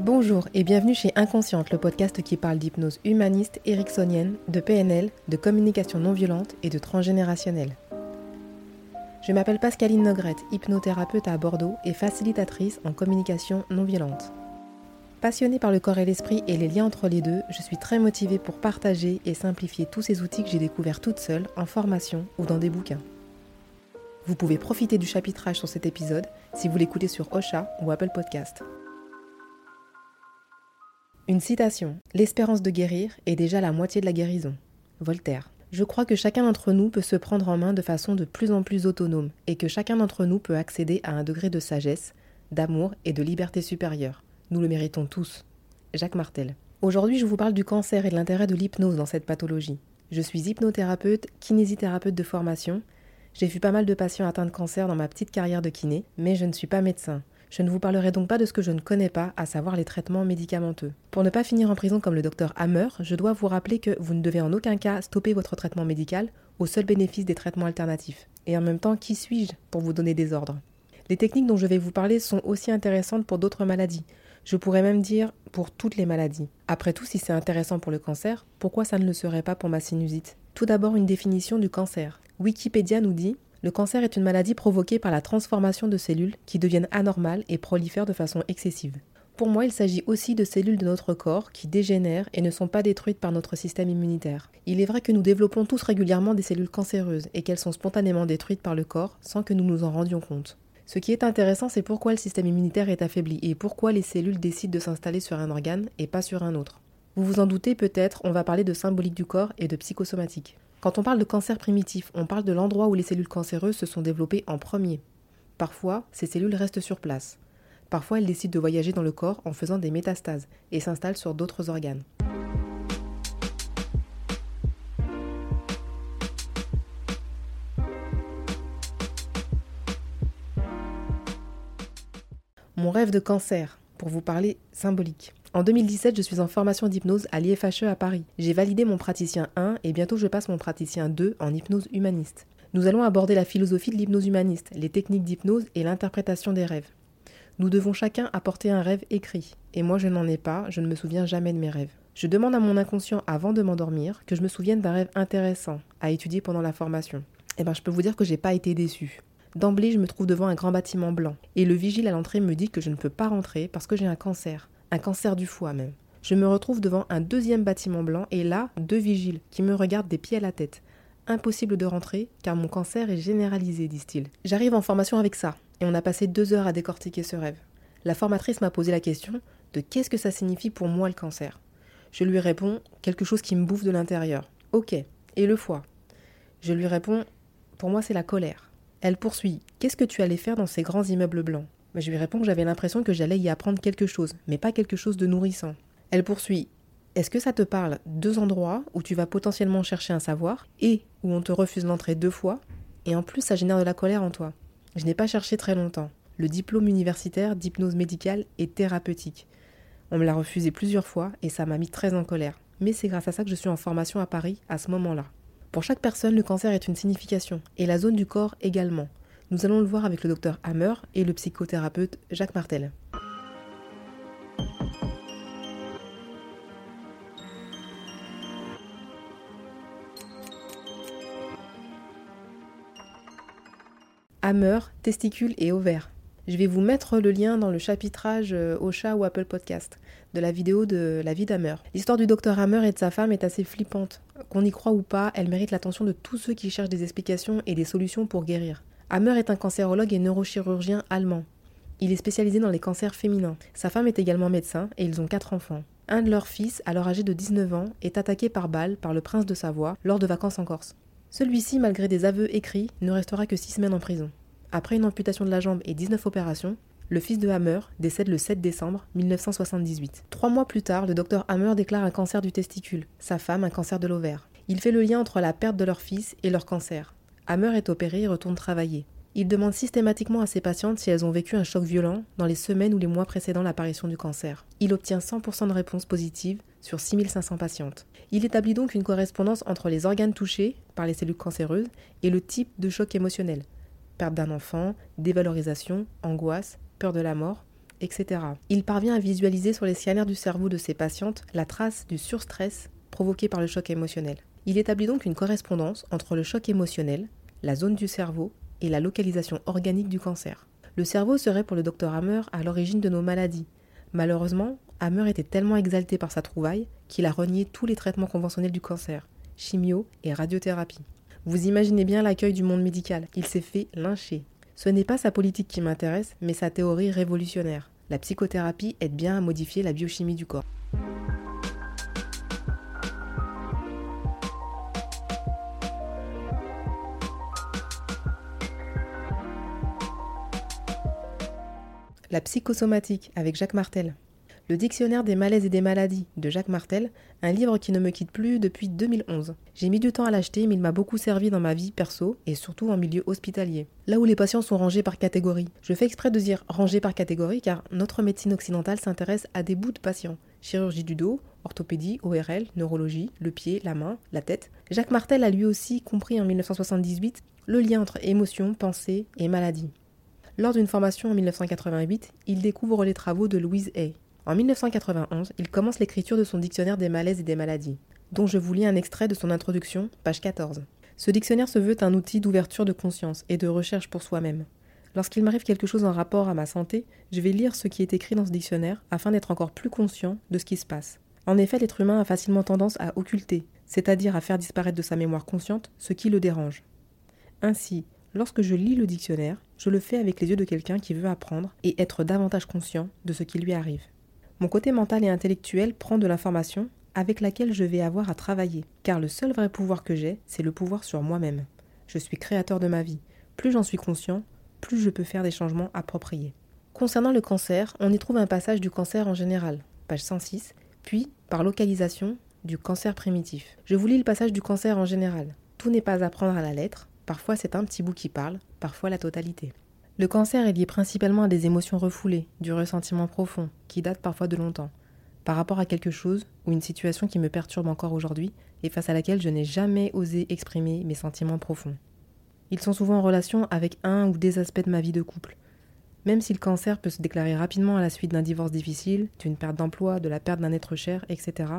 Bonjour et bienvenue chez Inconsciente, le podcast qui parle d'hypnose humaniste ericksonienne, de PNL, de communication non violente et de transgénérationnel. Je m'appelle Pascaline Nogrette, hypnothérapeute à Bordeaux et facilitatrice en communication non violente. Passionnée par le corps et l'esprit et les liens entre les deux, je suis très motivée pour partager et simplifier tous ces outils que j'ai découverts toute seule en formation ou dans des bouquins. Vous pouvez profiter du chapitrage sur cet épisode si vous l'écoutez sur Ocha ou Apple Podcast. Une citation L'espérance de guérir est déjà la moitié de la guérison. Voltaire. Je crois que chacun d'entre nous peut se prendre en main de façon de plus en plus autonome et que chacun d'entre nous peut accéder à un degré de sagesse, d'amour et de liberté supérieure. Nous le méritons tous. Jacques Martel. Aujourd'hui, je vous parle du cancer et de l'intérêt de l'hypnose dans cette pathologie. Je suis hypnothérapeute, kinésithérapeute de formation. J'ai vu pas mal de patients atteints de cancer dans ma petite carrière de kiné, mais je ne suis pas médecin. Je ne vous parlerai donc pas de ce que je ne connais pas, à savoir les traitements médicamenteux. Pour ne pas finir en prison comme le docteur Hammer, je dois vous rappeler que vous ne devez en aucun cas stopper votre traitement médical au seul bénéfice des traitements alternatifs. Et en même temps, qui suis-je pour vous donner des ordres? Les techniques dont je vais vous parler sont aussi intéressantes pour d'autres maladies. Je pourrais même dire pour toutes les maladies. Après tout, si c'est intéressant pour le cancer, pourquoi ça ne le serait pas pour ma sinusite? Tout d'abord, une définition du cancer. Wikipédia nous dit le cancer est une maladie provoquée par la transformation de cellules qui deviennent anormales et prolifèrent de façon excessive. Pour moi, il s'agit aussi de cellules de notre corps qui dégénèrent et ne sont pas détruites par notre système immunitaire. Il est vrai que nous développons tous régulièrement des cellules cancéreuses et qu'elles sont spontanément détruites par le corps sans que nous nous en rendions compte. Ce qui est intéressant, c'est pourquoi le système immunitaire est affaibli et pourquoi les cellules décident de s'installer sur un organe et pas sur un autre. Vous vous en doutez peut-être, on va parler de symbolique du corps et de psychosomatique. Quand on parle de cancer primitif, on parle de l'endroit où les cellules cancéreuses se sont développées en premier. Parfois, ces cellules restent sur place. Parfois, elles décident de voyager dans le corps en faisant des métastases et s'installent sur d'autres organes. Mon rêve de cancer, pour vous parler symbolique. En 2017, je suis en formation d'hypnose à l'IFHE à Paris. J'ai validé mon praticien 1 et bientôt je passe mon praticien 2 en hypnose humaniste. Nous allons aborder la philosophie de l'hypnose humaniste, les techniques d'hypnose et l'interprétation des rêves. Nous devons chacun apporter un rêve écrit, et moi je n'en ai pas, je ne me souviens jamais de mes rêves. Je demande à mon inconscient avant de m'endormir que je me souvienne d'un rêve intéressant à étudier pendant la formation. Eh ben je peux vous dire que j'ai pas été déçu. D'emblée, je me trouve devant un grand bâtiment blanc, et le vigile à l'entrée me dit que je ne peux pas rentrer parce que j'ai un cancer, un cancer du foie même. Je me retrouve devant un deuxième bâtiment blanc, et là, deux vigiles qui me regardent des pieds à la tête. Impossible de rentrer, car mon cancer est généralisé, disent-ils. J'arrive en formation avec ça, et on a passé deux heures à décortiquer ce rêve. La formatrice m'a posé la question de qu'est-ce que ça signifie pour moi le cancer. Je lui réponds quelque chose qui me bouffe de l'intérieur. Ok, et le foie? Je lui réponds pour moi c'est la colère. Elle poursuit Qu'est-ce que tu allais faire dans ces grands immeubles blancs? Je lui réponds que j'avais l'impression que j'allais y apprendre quelque chose, mais pas quelque chose de nourrissant. Elle poursuit Est-ce que ça te parle deux endroits où tu vas potentiellement chercher un savoir et où on te refuse l'entrée deux fois? Et en plus, ça génère de la colère en toi. Je n'ai pas cherché très longtemps. Le diplôme universitaire d'hypnose médicale et thérapeutique. On me l'a refusé plusieurs fois et ça m'a mis très en colère. Mais c'est grâce à ça que je suis en formation à Paris à ce moment-là. Pour chaque personne, le cancer est une signification, et la zone du corps également. Nous allons le voir avec le docteur Hammer et le psychothérapeute Jacques Martel. Hammer, testicules et ovaires. Je vais vous mettre le lien dans le chapitrage euh, au chat ou Apple Podcast de la vidéo de la vie d'Hammer. L'histoire du docteur Hammer et de sa femme est assez flippante. Qu'on y croit ou pas, elle mérite l'attention de tous ceux qui cherchent des explications et des solutions pour guérir. Hammer est un cancérologue et neurochirurgien allemand. Il est spécialisé dans les cancers féminins. Sa femme est également médecin et ils ont quatre enfants. Un de leurs fils, alors âgé de 19 ans, est attaqué par balle par le prince de Savoie lors de vacances en Corse. Celui-ci, malgré des aveux écrits, ne restera que six semaines en prison. Après une amputation de la jambe et 19 opérations, le fils de Hammer décède le 7 décembre 1978. Trois mois plus tard, le docteur Hammer déclare un cancer du testicule, sa femme un cancer de l'ovaire. Il fait le lien entre la perte de leur fils et leur cancer. Hammer est opéré et retourne travailler. Il demande systématiquement à ses patientes si elles ont vécu un choc violent dans les semaines ou les mois précédant l'apparition du cancer. Il obtient 100% de réponses positives sur 6500 patientes. Il établit donc une correspondance entre les organes touchés par les cellules cancéreuses et le type de choc émotionnel, perte d'un enfant, dévalorisation, angoisse, peur de la mort, etc. Il parvient à visualiser sur les scanners du cerveau de ses patientes la trace du surstress provoqué par le choc émotionnel. Il établit donc une correspondance entre le choc émotionnel, la zone du cerveau et la localisation organique du cancer. Le cerveau serait pour le docteur Hammer à l'origine de nos maladies. Malheureusement, Hammer était tellement exalté par sa trouvaille qu'il a renié tous les traitements conventionnels du cancer, chimio et radiothérapie. Vous imaginez bien l'accueil du monde médical, il s'est fait lyncher. Ce n'est pas sa politique qui m'intéresse, mais sa théorie révolutionnaire. La psychothérapie aide bien à modifier la biochimie du corps. La psychosomatique avec Jacques Martel. Le dictionnaire des malaises et des maladies de Jacques Martel, un livre qui ne me quitte plus depuis 2011. J'ai mis du temps à l'acheter, mais il m'a beaucoup servi dans ma vie perso et surtout en milieu hospitalier. Là où les patients sont rangés par catégorie. Je fais exprès de dire rangés par catégorie car notre médecine occidentale s'intéresse à des bouts de patients. Chirurgie du dos, orthopédie, ORL, neurologie, le pied, la main, la tête. Jacques Martel a lui aussi compris en 1978 le lien entre émotion, pensée et maladie. Lors d'une formation en 1988, il découvre les travaux de Louise Hay. En 1991, il commence l'écriture de son dictionnaire des malaises et des maladies, dont je vous lis un extrait de son introduction, page 14. Ce dictionnaire se veut un outil d'ouverture de conscience et de recherche pour soi-même. Lorsqu'il m'arrive quelque chose en rapport à ma santé, je vais lire ce qui est écrit dans ce dictionnaire afin d'être encore plus conscient de ce qui se passe. En effet, l'être humain a facilement tendance à occulter, c'est-à-dire à faire disparaître de sa mémoire consciente ce qui le dérange. Ainsi, Lorsque je lis le dictionnaire, je le fais avec les yeux de quelqu'un qui veut apprendre et être davantage conscient de ce qui lui arrive. Mon côté mental et intellectuel prend de l'information avec laquelle je vais avoir à travailler, car le seul vrai pouvoir que j'ai, c'est le pouvoir sur moi-même. Je suis créateur de ma vie. Plus j'en suis conscient, plus je peux faire des changements appropriés. Concernant le cancer, on y trouve un passage du cancer en général, page 106, puis, par localisation, du cancer primitif. Je vous lis le passage du cancer en général. Tout n'est pas à prendre à la lettre, Parfois c'est un petit bout qui parle, parfois la totalité. Le cancer est lié principalement à des émotions refoulées, du ressentiment profond, qui date parfois de longtemps, par rapport à quelque chose ou une situation qui me perturbe encore aujourd'hui et face à laquelle je n'ai jamais osé exprimer mes sentiments profonds. Ils sont souvent en relation avec un ou des aspects de ma vie de couple. Même si le cancer peut se déclarer rapidement à la suite d'un divorce difficile, d'une perte d'emploi, de la perte d'un être cher, etc.,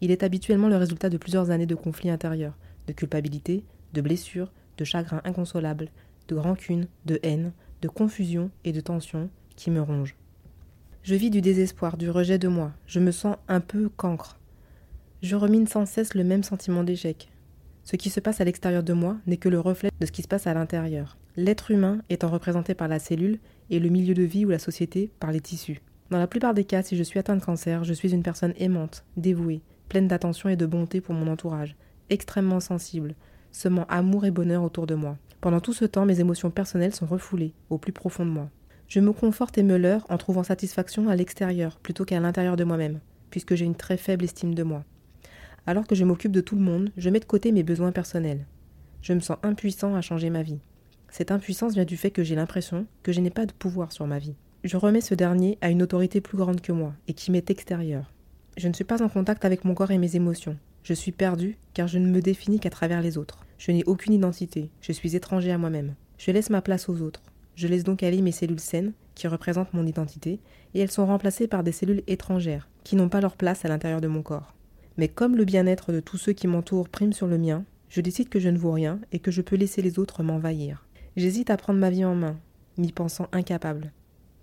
il est habituellement le résultat de plusieurs années de conflits intérieurs, de culpabilité, de blessures, de chagrin inconsolable, de rancune, de haine, de confusion et de tension qui me rongent. Je vis du désespoir, du rejet de moi, je me sens un peu cancre. Je remine sans cesse le même sentiment d'échec. Ce qui se passe à l'extérieur de moi n'est que le reflet de ce qui se passe à l'intérieur. L'être humain étant représenté par la cellule et le milieu de vie ou la société par les tissus. Dans la plupart des cas, si je suis atteint de cancer, je suis une personne aimante, dévouée, pleine d'attention et de bonté pour mon entourage, extrêmement sensible, semant amour et bonheur autour de moi. Pendant tout ce temps, mes émotions personnelles sont refoulées, au plus profond de moi. Je me conforte et me leurre en trouvant satisfaction à l'extérieur plutôt qu'à l'intérieur de moi-même, puisque j'ai une très faible estime de moi. Alors que je m'occupe de tout le monde, je mets de côté mes besoins personnels. Je me sens impuissant à changer ma vie. Cette impuissance vient du fait que j'ai l'impression que je n'ai pas de pouvoir sur ma vie. Je remets ce dernier à une autorité plus grande que moi et qui m'est extérieure. Je ne suis pas en contact avec mon corps et mes émotions. Je suis perdu car je ne me définis qu'à travers les autres. Je n'ai aucune identité, je suis étranger à moi-même. Je laisse ma place aux autres. Je laisse donc aller mes cellules saines, qui représentent mon identité, et elles sont remplacées par des cellules étrangères, qui n'ont pas leur place à l'intérieur de mon corps. Mais comme le bien-être de tous ceux qui m'entourent prime sur le mien, je décide que je ne vaux rien et que je peux laisser les autres m'envahir. J'hésite à prendre ma vie en main, m'y pensant incapable.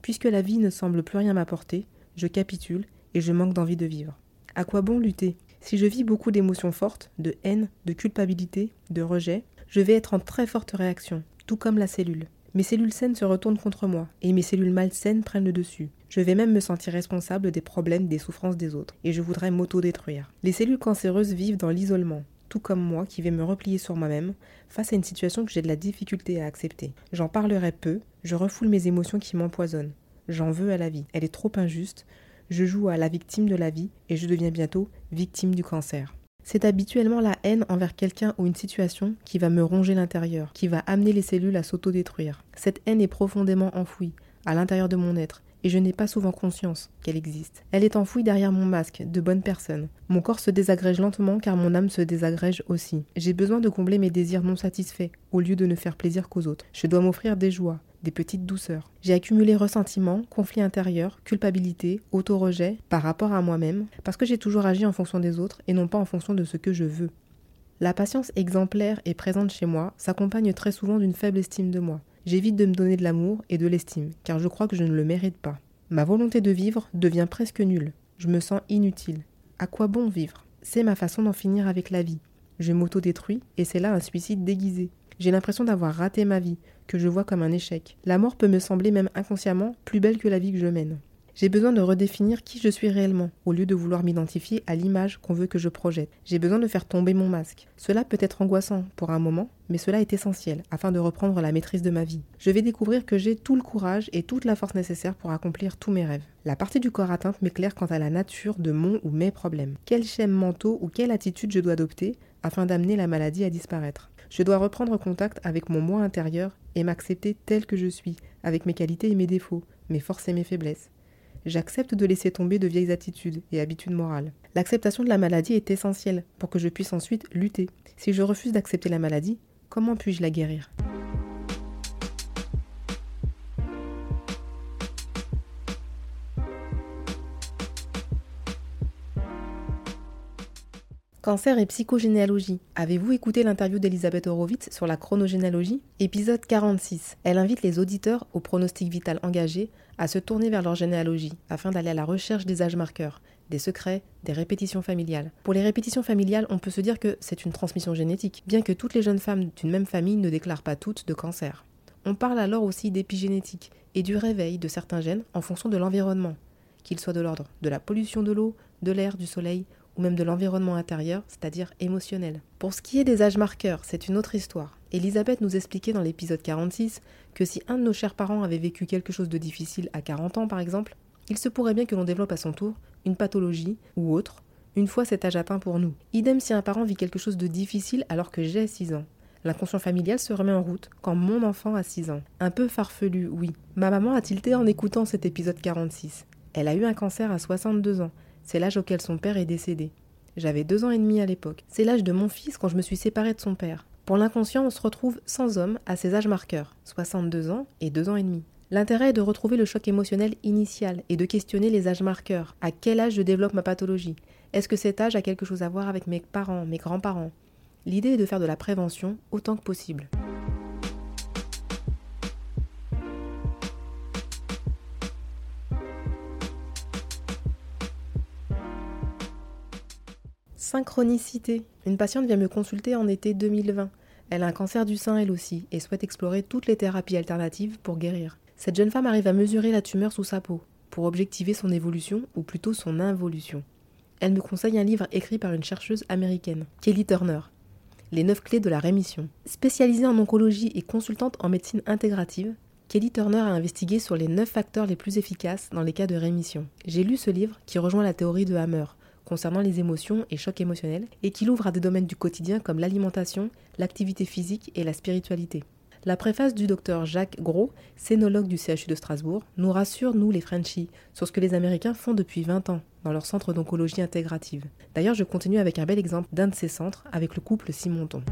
Puisque la vie ne semble plus rien m'apporter, je capitule et je manque d'envie de vivre. À quoi bon lutter? Si je vis beaucoup d'émotions fortes, de haine, de culpabilité, de rejet, je vais être en très forte réaction, tout comme la cellule. Mes cellules saines se retournent contre moi, et mes cellules malsaines prennent le dessus. Je vais même me sentir responsable des problèmes, des souffrances des autres, et je voudrais m'auto-détruire. Les cellules cancéreuses vivent dans l'isolement, tout comme moi qui vais me replier sur moi-même face à une situation que j'ai de la difficulté à accepter. J'en parlerai peu, je refoule mes émotions qui m'empoisonnent. J'en veux à la vie, elle est trop injuste, je joue à la victime de la vie et je deviens bientôt victime du cancer. C'est habituellement la haine envers quelqu'un ou une situation qui va me ronger l'intérieur, qui va amener les cellules à s'autodétruire. Cette haine est profondément enfouie, à l'intérieur de mon être, et je n'ai pas souvent conscience qu'elle existe. Elle est enfouie derrière mon masque de bonne personne. Mon corps se désagrège lentement car mon âme se désagrège aussi. J'ai besoin de combler mes désirs non satisfaits au lieu de ne faire plaisir qu'aux autres. Je dois m'offrir des joies, des petites douceurs. J'ai accumulé ressentiment, conflit intérieur, culpabilité, auto-rejet par rapport à moi-même, parce que j'ai toujours agi en fonction des autres et non pas en fonction de ce que je veux. La patience exemplaire et présente chez moi s'accompagne très souvent d'une faible estime de moi. J'évite de me donner de l'amour et de l'estime, car je crois que je ne le mérite pas. Ma volonté de vivre devient presque nulle. Je me sens inutile. À quoi bon vivre? C'est ma façon d'en finir avec la vie. Je m'auto-détruis et c'est là un suicide déguisé. J'ai l'impression d'avoir raté ma vie, que je vois comme un échec. La mort peut me sembler même inconsciemment plus belle que la vie que je mène. J'ai besoin de redéfinir qui je suis réellement, au lieu de vouloir m'identifier à l'image qu'on veut que je projette. J'ai besoin de faire tomber mon masque. Cela peut être angoissant pour un moment, mais cela est essentiel afin de reprendre la maîtrise de ma vie. Je vais découvrir que j'ai tout le courage et toute la force nécessaire pour accomplir tous mes rêves. La partie du corps atteinte m'éclaire quant à la nature de mon ou mes problèmes. Quels schèmes mentaux ou quelle attitude je dois adopter afin d'amener la maladie à disparaître? Je dois reprendre contact avec mon moi intérieur et m'accepter tel que je suis, avec mes qualités et mes défauts, mes forces et mes faiblesses. J'accepte de laisser tomber de vieilles attitudes et habitudes morales. L'acceptation de la maladie est essentielle pour que je puisse ensuite lutter. Si je refuse d'accepter la maladie, comment puis-je la guérir? Cancer et psychogénéalogie. Avez-vous écouté l'interview d'Elisabeth Horowitz sur la chronogénéalogie? Épisode 46. Elle invite les auditeurs au pronostic vital engagé à se tourner vers leur généalogie afin d'aller à la recherche des âges marqueurs, des secrets, des répétitions familiales. Pour les répétitions familiales, on peut se dire que c'est une transmission génétique, bien que toutes les jeunes femmes d'une même famille ne déclarent pas toutes de cancer. On parle alors aussi d'épigénétique et du réveil de certains gènes en fonction de l'environnement, qu'il soit de l'ordre de la pollution de l'eau, de l'air, du soleil ou même de l'environnement intérieur, c'est-à-dire émotionnel. Pour ce qui est des âges marqueurs, c'est une autre histoire. Elisabeth nous expliquait dans l'épisode 46 que si un de nos chers parents avait vécu quelque chose de difficile à 40 ans par exemple, il se pourrait bien que l'on développe à son tour une pathologie ou autre une fois cet âge atteint pour nous. Idem si un parent vit quelque chose de difficile alors que j'ai 6 ans. L'inconscient familial se remet en route quand mon enfant a 6 ans. Un peu farfelu, oui. Ma maman a tilté en écoutant cet épisode 46. Elle a eu un cancer à 62 ans c'est l'âge auquel son père est décédé. J'avais deux ans et demi à l'époque. C'est l'âge de mon fils quand je me suis séparée de son père. Pour l'inconscient, on se retrouve sans homme à ses âges marqueurs, 62 ans et deux ans et demi. L'intérêt est de retrouver le choc émotionnel initial et de questionner les âges marqueurs. À quel âge je développe ma pathologie? Est-ce que cet âge a quelque chose à voir avec mes parents, mes grands-parents? L'idée est de faire de la prévention autant que possible. Synchronicité. Une patiente vient me consulter en été 2020. Elle a un cancer du sein elle aussi et souhaite explorer toutes les thérapies alternatives pour guérir. Cette jeune femme arrive à mesurer la tumeur sous sa peau pour objectiver son évolution ou plutôt son involution. Elle me conseille un livre écrit par une chercheuse américaine, Kelly Turner, Les neuf clés de la rémission. Spécialisée en oncologie et consultante en médecine intégrative, Kelly Turner a investigué sur les neuf facteurs les plus efficaces dans les cas de rémission. J'ai lu ce livre qui rejoint la théorie de Hammer, concernant les émotions et chocs émotionnels, et qui l'ouvre à des domaines du quotidien comme l'alimentation, l'activité physique et la spiritualité. La préface du docteur Jacques Gros, scénologue du CHU de Strasbourg, nous rassure, nous les Frenchies, sur ce que les Américains font depuis 20 ans dans leur centre d'oncologie intégrative. D'ailleurs, je continue avec un bel exemple d'un de ces centres avec le couple Simonton.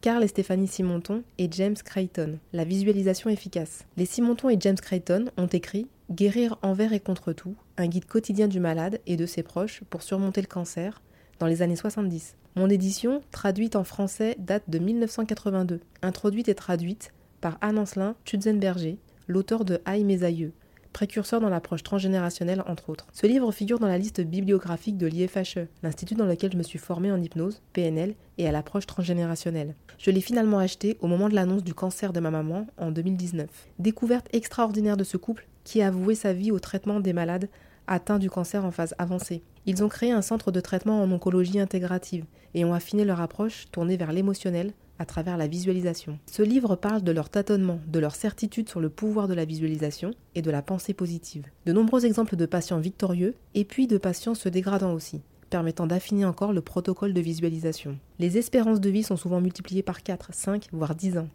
Carl et Stéphanie Simonton et James Creighton. La visualisation efficace. Les Simonton et James Creighton ont écrit Guérir envers et contre tout, un guide quotidien du malade et de ses proches pour surmonter le cancer dans les années 70. Mon édition, traduite en français, date de 1982, introduite et traduite par Anne Ancelin Tutzenberger, l'auteur de Aïe mes aïeux, précurseur dans l'approche transgénérationnelle entre autres. Ce livre figure dans la liste bibliographique de l'IFHE, l'institut dans lequel je me suis formée en hypnose, PNL et à l'approche transgénérationnelle. Je l'ai finalement acheté au moment de l'annonce du cancer de ma maman en 2019. Découverte extraordinaire de ce couple qui a avoué sa vie au traitement des malades atteints du cancer en phase avancée. Ils ont créé un centre de traitement en oncologie intégrative et ont affiné leur approche tournée vers l'émotionnel, à travers la visualisation. Ce livre parle de leur tâtonnement, de leur certitude sur le pouvoir de la visualisation et de la pensée positive. De nombreux exemples de patients victorieux et puis de patients se dégradant aussi permettant d'affiner encore le protocole de visualisation. Les espérances de vie sont souvent multipliées par 4, 5, voire 10 ans.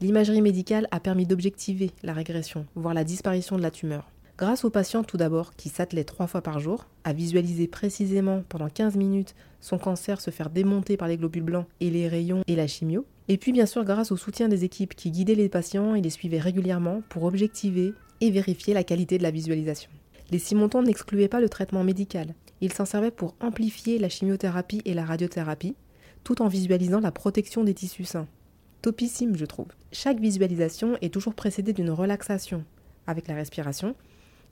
L'imagerie médicale a permis d'objectiver la régression, voire la disparition de la tumeur. Grâce au patient tout d'abord qui s'attelait trois fois par jour, à visualiser précisément pendant 15 minutes son cancer se faire démonter par les globules blancs et les rayons et la chimio, et puis bien sûr grâce au soutien des équipes qui guidaient les patients et les suivaient régulièrement pour objectiver et vérifier la qualité de la visualisation. Les Simontons n'excluaient pas le traitement médical, ils s'en servaient pour amplifier la chimiothérapie et la radiothérapie, tout en visualisant la protection des tissus sains. Topissime, je trouve. Chaque visualisation est toujours précédée d'une relaxation, avec la respiration,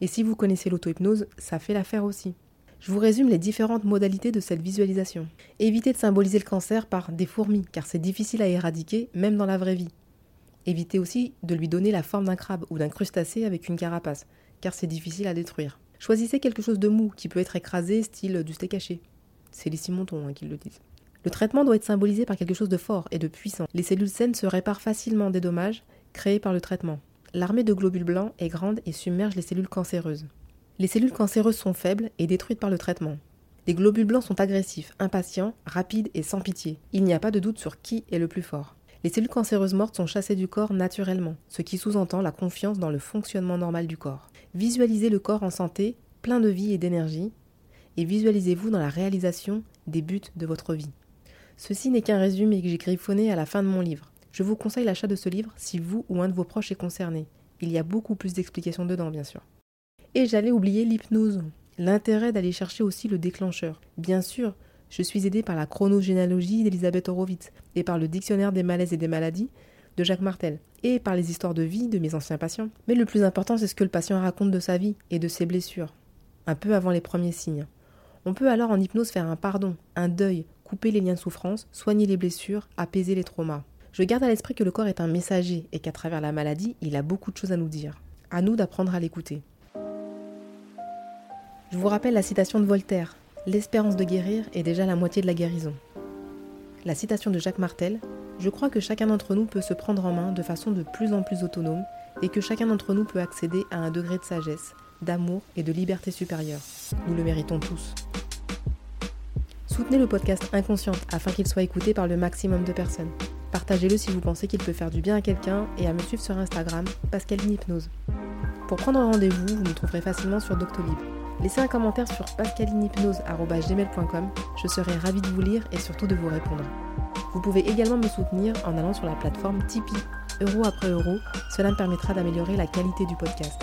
et si vous connaissez l'auto-hypnose, ça fait l'affaire aussi. Je vous résume les différentes modalités de cette visualisation. Évitez de symboliser le cancer par des fourmis, car c'est difficile à éradiquer, même dans la vraie vie. Évitez aussi de lui donner la forme d'un crabe ou d'un crustacé avec une carapace, car c'est difficile à détruire. Choisissez quelque chose de mou qui peut être écrasé, style du steak haché. C'est les Simonton hein, qui le disent. Le traitement doit être symbolisé par quelque chose de fort et de puissant. Les cellules saines se réparent facilement des dommages créés par le traitement. L'armée de globules blancs est grande et submerge les cellules cancéreuses. Les cellules cancéreuses sont faibles et détruites par le traitement. Les globules blancs sont agressifs, impatients, rapides et sans pitié. Il n'y a pas de doute sur qui est le plus fort. Les cellules cancéreuses mortes sont chassées du corps naturellement, ce qui sous-entend la confiance dans le fonctionnement normal du corps. Visualisez le corps en santé, plein de vie et d'énergie, et visualisez-vous dans la réalisation des buts de votre vie. Ceci n'est qu'un résumé que j'ai griffonné à la fin de mon livre. Je vous conseille l'achat de ce livre si vous ou un de vos proches est concerné. Il y a beaucoup plus d'explications dedans, bien sûr. Et j'allais oublier l'hypnose, l'intérêt d'aller chercher aussi le déclencheur. Bien sûr, je suis aidée par la chronogénéalogie d'Elisabeth Horowitz et par le dictionnaire des malaises et des maladies de Jacques Martel et par les histoires de vie de mes anciens patients. Mais le plus important, c'est ce que le patient raconte de sa vie et de ses blessures, un peu avant les premiers signes. On peut alors en hypnose faire un pardon, un deuil, couper les liens de souffrance, soigner les blessures, apaiser les traumas. Je garde à l'esprit que le corps est un messager et qu'à travers la maladie, il a beaucoup de choses à nous dire. À nous d'apprendre à l'écouter. Je vous rappelle la citation de Voltaire L'espérance de guérir est déjà la moitié de la guérison. La citation de Jacques Martel Je crois que chacun d'entre nous peut se prendre en main de façon de plus en plus autonome et que chacun d'entre nous peut accéder à un degré de sagesse, d'amour et de liberté supérieure. Nous le méritons tous. Soutenez le podcast Inconsciente afin qu'il soit écouté par le maximum de personnes. Partagez-le si vous pensez qu'il peut faire du bien à quelqu'un et à me suivre sur Instagram, Pascaline Hypnose. Pour prendre rendez-vous, vous me trouverez facilement sur Doctolib. Laissez un commentaire sur pascalinehypnose.gmail.com, je serai ravie de vous lire et surtout de vous répondre. Vous pouvez également me soutenir en allant sur la plateforme Tipeee. Euro après euro, cela me permettra d'améliorer la qualité du podcast.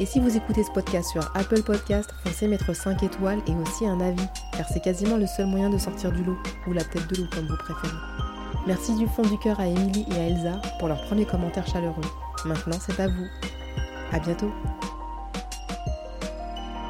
Et si vous écoutez ce podcast sur Apple Podcast, foncez mettre 5 étoiles et aussi un avis, car c'est quasiment le seul moyen de sortir du lot, ou la tête de loup comme vous préférez. Merci du fond du cœur à Émilie et à Elsa pour leur premier commentaire chaleureux. Maintenant, c'est à vous. À bientôt!